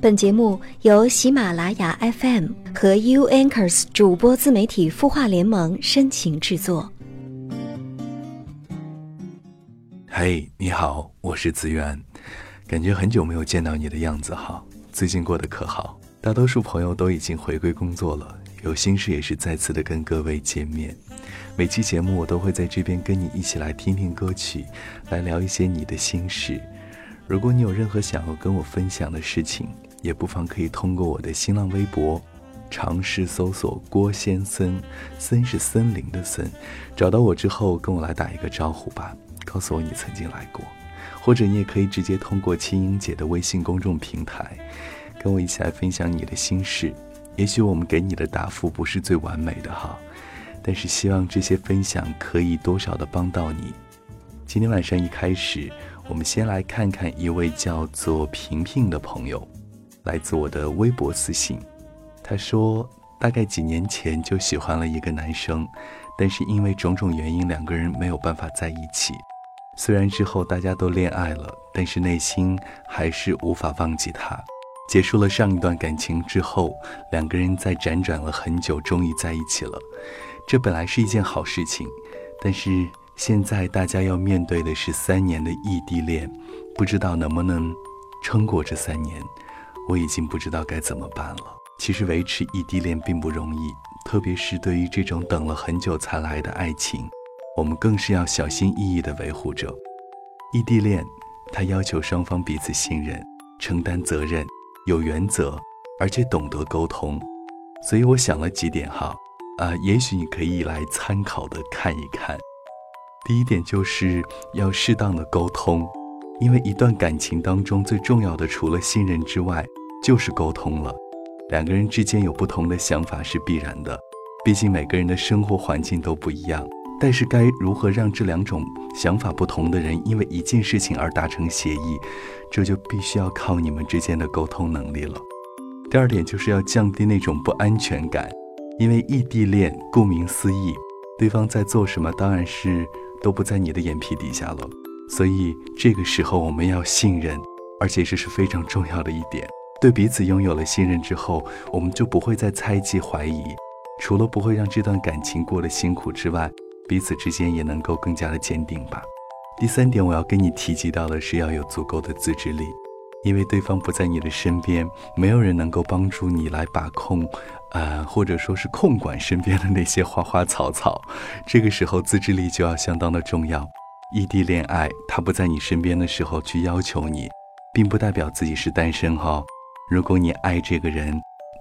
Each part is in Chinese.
本节目由喜马拉雅 FM 和 U Anchors 主播自媒体孵化联盟深情制作。嘿，你好，我是子源，感觉很久没有见到你的样子哈，最近过得可好？大多数朋友都已经回归工作了，有心事也是再次的跟各位见面。每期节目我都会在这边跟你一起来听听歌曲，来聊一些你的心事。如果你有任何想要跟我分享的事情，也不妨可以通过我的新浪微博，尝试搜索郭先森，森是森林的森，找到我之后跟我来打一个招呼吧，告诉我你曾经来过，或者你也可以直接通过青音姐的微信公众平台，跟我一起来分享你的心事。也许我们给你的答复不是最完美的哈，但是希望这些分享可以多少的帮到你。今天晚上一开始，我们先来看看一位叫做平平的朋友。来自我的微博私信，他说大概几年前就喜欢了一个男生，但是因为种种原因，两个人没有办法在一起。虽然之后大家都恋爱了，但是内心还是无法忘记他。结束了上一段感情之后，两个人在辗转了很久，终于在一起了。这本来是一件好事情，但是现在大家要面对的是三年的异地恋，不知道能不能撑过这三年。我已经不知道该怎么办了。其实维持异地恋并不容易，特别是对于这种等了很久才来的爱情，我们更是要小心翼翼地维护着。异地恋，它要求双方彼此信任、承担责任、有原则，而且懂得沟通。所以我想了几点哈，啊，也许你可以来参考的看一看。第一点就是要适当的沟通。因为一段感情当中最重要的，除了信任之外，就是沟通了。两个人之间有不同的想法是必然的，毕竟每个人的生活环境都不一样。但是该如何让这两种想法不同的人因为一件事情而达成协议，这就必须要靠你们之间的沟通能力了。第二点就是要降低那种不安全感，因为异地恋顾名思义，对方在做什么当然是都不在你的眼皮底下了。所以这个时候我们要信任，而且这是非常重要的一点。对彼此拥有了信任之后，我们就不会再猜忌怀疑。除了不会让这段感情过得辛苦之外，彼此之间也能够更加的坚定吧。第三点，我要跟你提及到的是要有足够的自制力，因为对方不在你的身边，没有人能够帮助你来把控，呃，或者说是控管身边的那些花花草草。这个时候自制力就要相当的重要。异地恋爱，他不在你身边的时候去要求你，并不代表自己是单身哈。如果你爱这个人，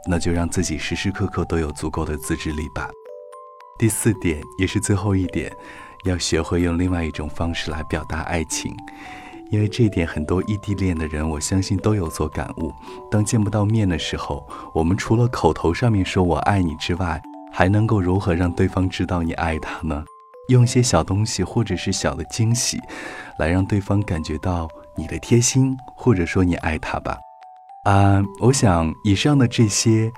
那就让自己时时刻刻都有足够的自制力吧。第四点，也是最后一点，要学会用另外一种方式来表达爱情，因为这一点很多异地恋的人，我相信都有所感悟。当见不到面的时候，我们除了口头上面说我爱你之外，还能够如何让对方知道你爱他呢？用一些小东西或者是小的惊喜，来让对方感觉到你的贴心，或者说你爱他吧。啊，我想以上的这些，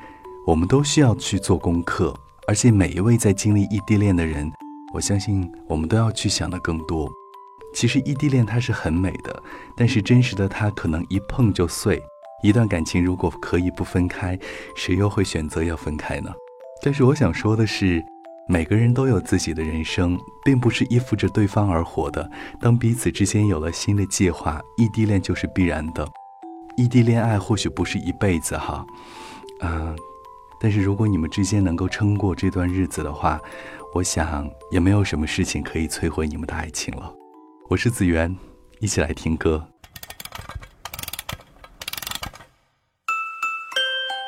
我们都需要去做功课。而且每一位在经历异地恋的人，我相信我们都要去想的更多。其实异地恋它是很美的，但是真实的它可能一碰就碎。一段感情如果可以不分开，谁又会选择要分开呢？但是我想说的是。每个人都有自己的人生，并不是依附着对方而活的。当彼此之间有了新的计划，异地恋就是必然的。异地恋爱或许不是一辈子哈，嗯，但是如果你们之间能够撑过这段日子的话，我想也没有什么事情可以摧毁你们的爱情了。我是子源，一起来听歌。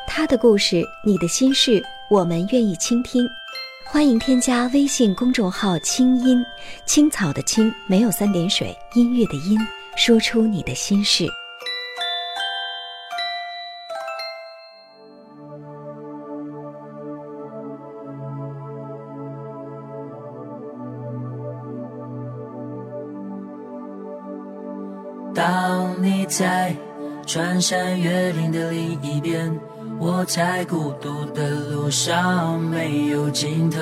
他的故事，你的心事，我们愿意倾听。欢迎添加微信公众号“清音青草”的青没有三点水，音乐的音，说出你的心事。当你在穿山越岭的另一边。我在孤独的路上没有尽头。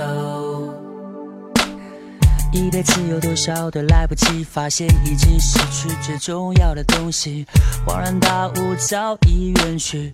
一辈子有多少的来不及，发现已经失去最重要的东西，恍然大悟早已远去。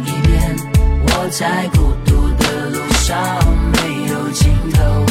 在孤独的路上没有尽头。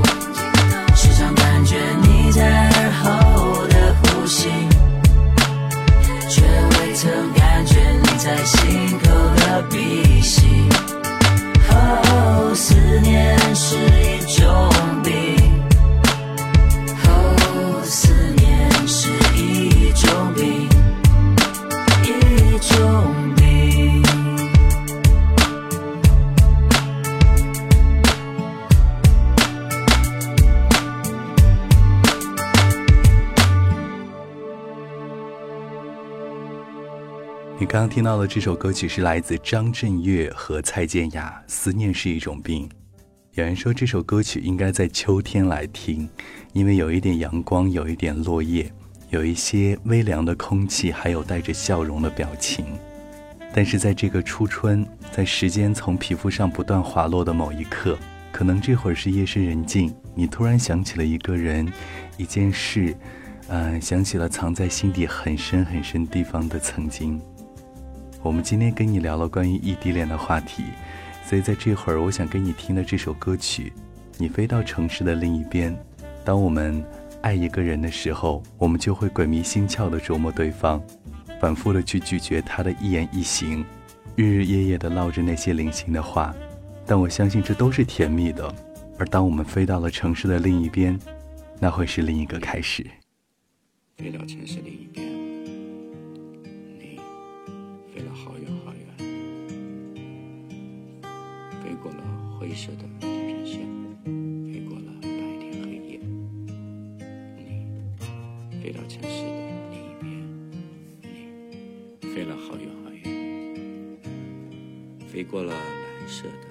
在耳后的呼吸，却未曾感觉你在心口。的鼻息，哦，思念是刚刚听到的这首歌曲是来自张震岳和蔡健雅，《思念是一种病》。有人说这首歌曲应该在秋天来听，因为有一点阳光，有一点落叶，有一些微凉的空气，还有带着笑容的表情。但是在这个初春，在时间从皮肤上不断滑落的某一刻，可能这会儿是夜深人静，你突然想起了一个人，一件事，嗯，想起了藏在心底很深很深地方的曾经。我们今天跟你聊了关于异地恋的话题，所以在这会儿，我想给你听的这首歌曲，你飞到城市的另一边。当我们爱一个人的时候，我们就会鬼迷心窍的琢磨对方，反复的去拒绝他的一言一行，日日夜夜的唠着那些零星的话。但我相信这都是甜蜜的。而当我们飞到了城市的另一边，那会是另一个开始。飞到城市另一边。好远好远，飞过了灰色的地平线，飞过了白天黑夜，你飞到城市的另一边，你飞了好远好远，飞过了蓝色的。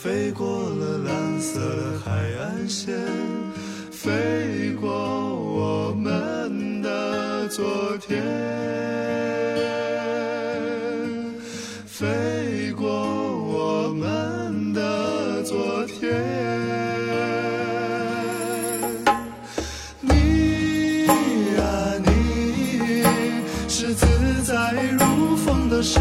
飞过了蓝色的海岸线，飞过我们的昨天，飞过我们的昨天。你啊你，是自在如风的少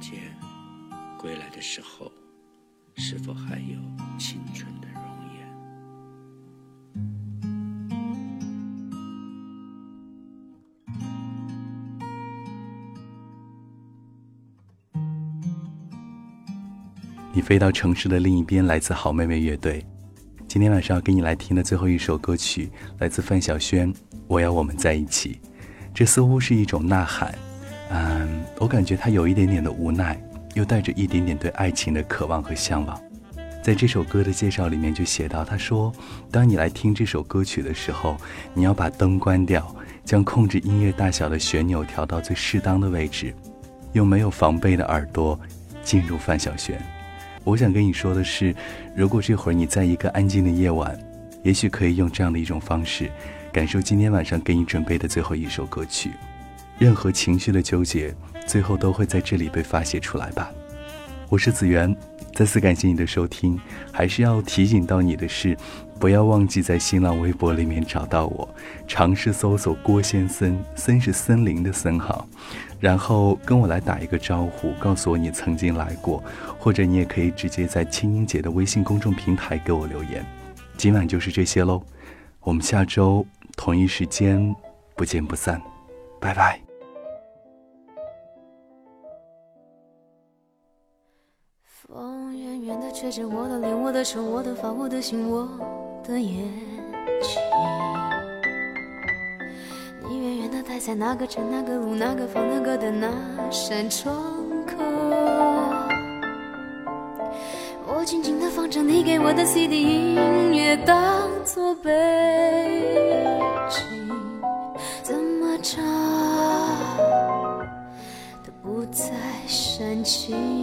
间，归来的时候，是否还有青春的容颜？你飞到城市的另一边，来自好妹妹乐队。今天晚上要给你来听的最后一首歌曲，来自范晓萱，《我要我们在一起》。这似乎是一种呐喊，我感觉他有一点点的无奈，又带着一点点对爱情的渴望和向往。在这首歌的介绍里面就写到，他说：“当你来听这首歌曲的时候，你要把灯关掉，将控制音乐大小的旋钮调到最适当的位置，用没有防备的耳朵进入范晓萱。”我想跟你说的是，如果这会儿你在一个安静的夜晚，也许可以用这样的一种方式，感受今天晚上给你准备的最后一首歌曲。任何情绪的纠结，最后都会在这里被发泄出来吧。我是子源，再次感谢你的收听。还是要提醒到你的是，不要忘记在新浪微博里面找到我，尝试搜索郭先森，森是森林的森哈。然后跟我来打一个招呼，告诉我你曾经来过，或者你也可以直接在青音姐的微信公众平台给我留言。今晚就是这些喽，我们下周同一时间不见不散，拜拜。远远的吹着我的脸，我的手，我的发，我的心，我的眼睛。你远远地待在哪个城、哪个路、哪个房、哪个的那扇窗口，我静静的放着你给我的 CD 音乐，当作背景，怎么唱都不再煽情。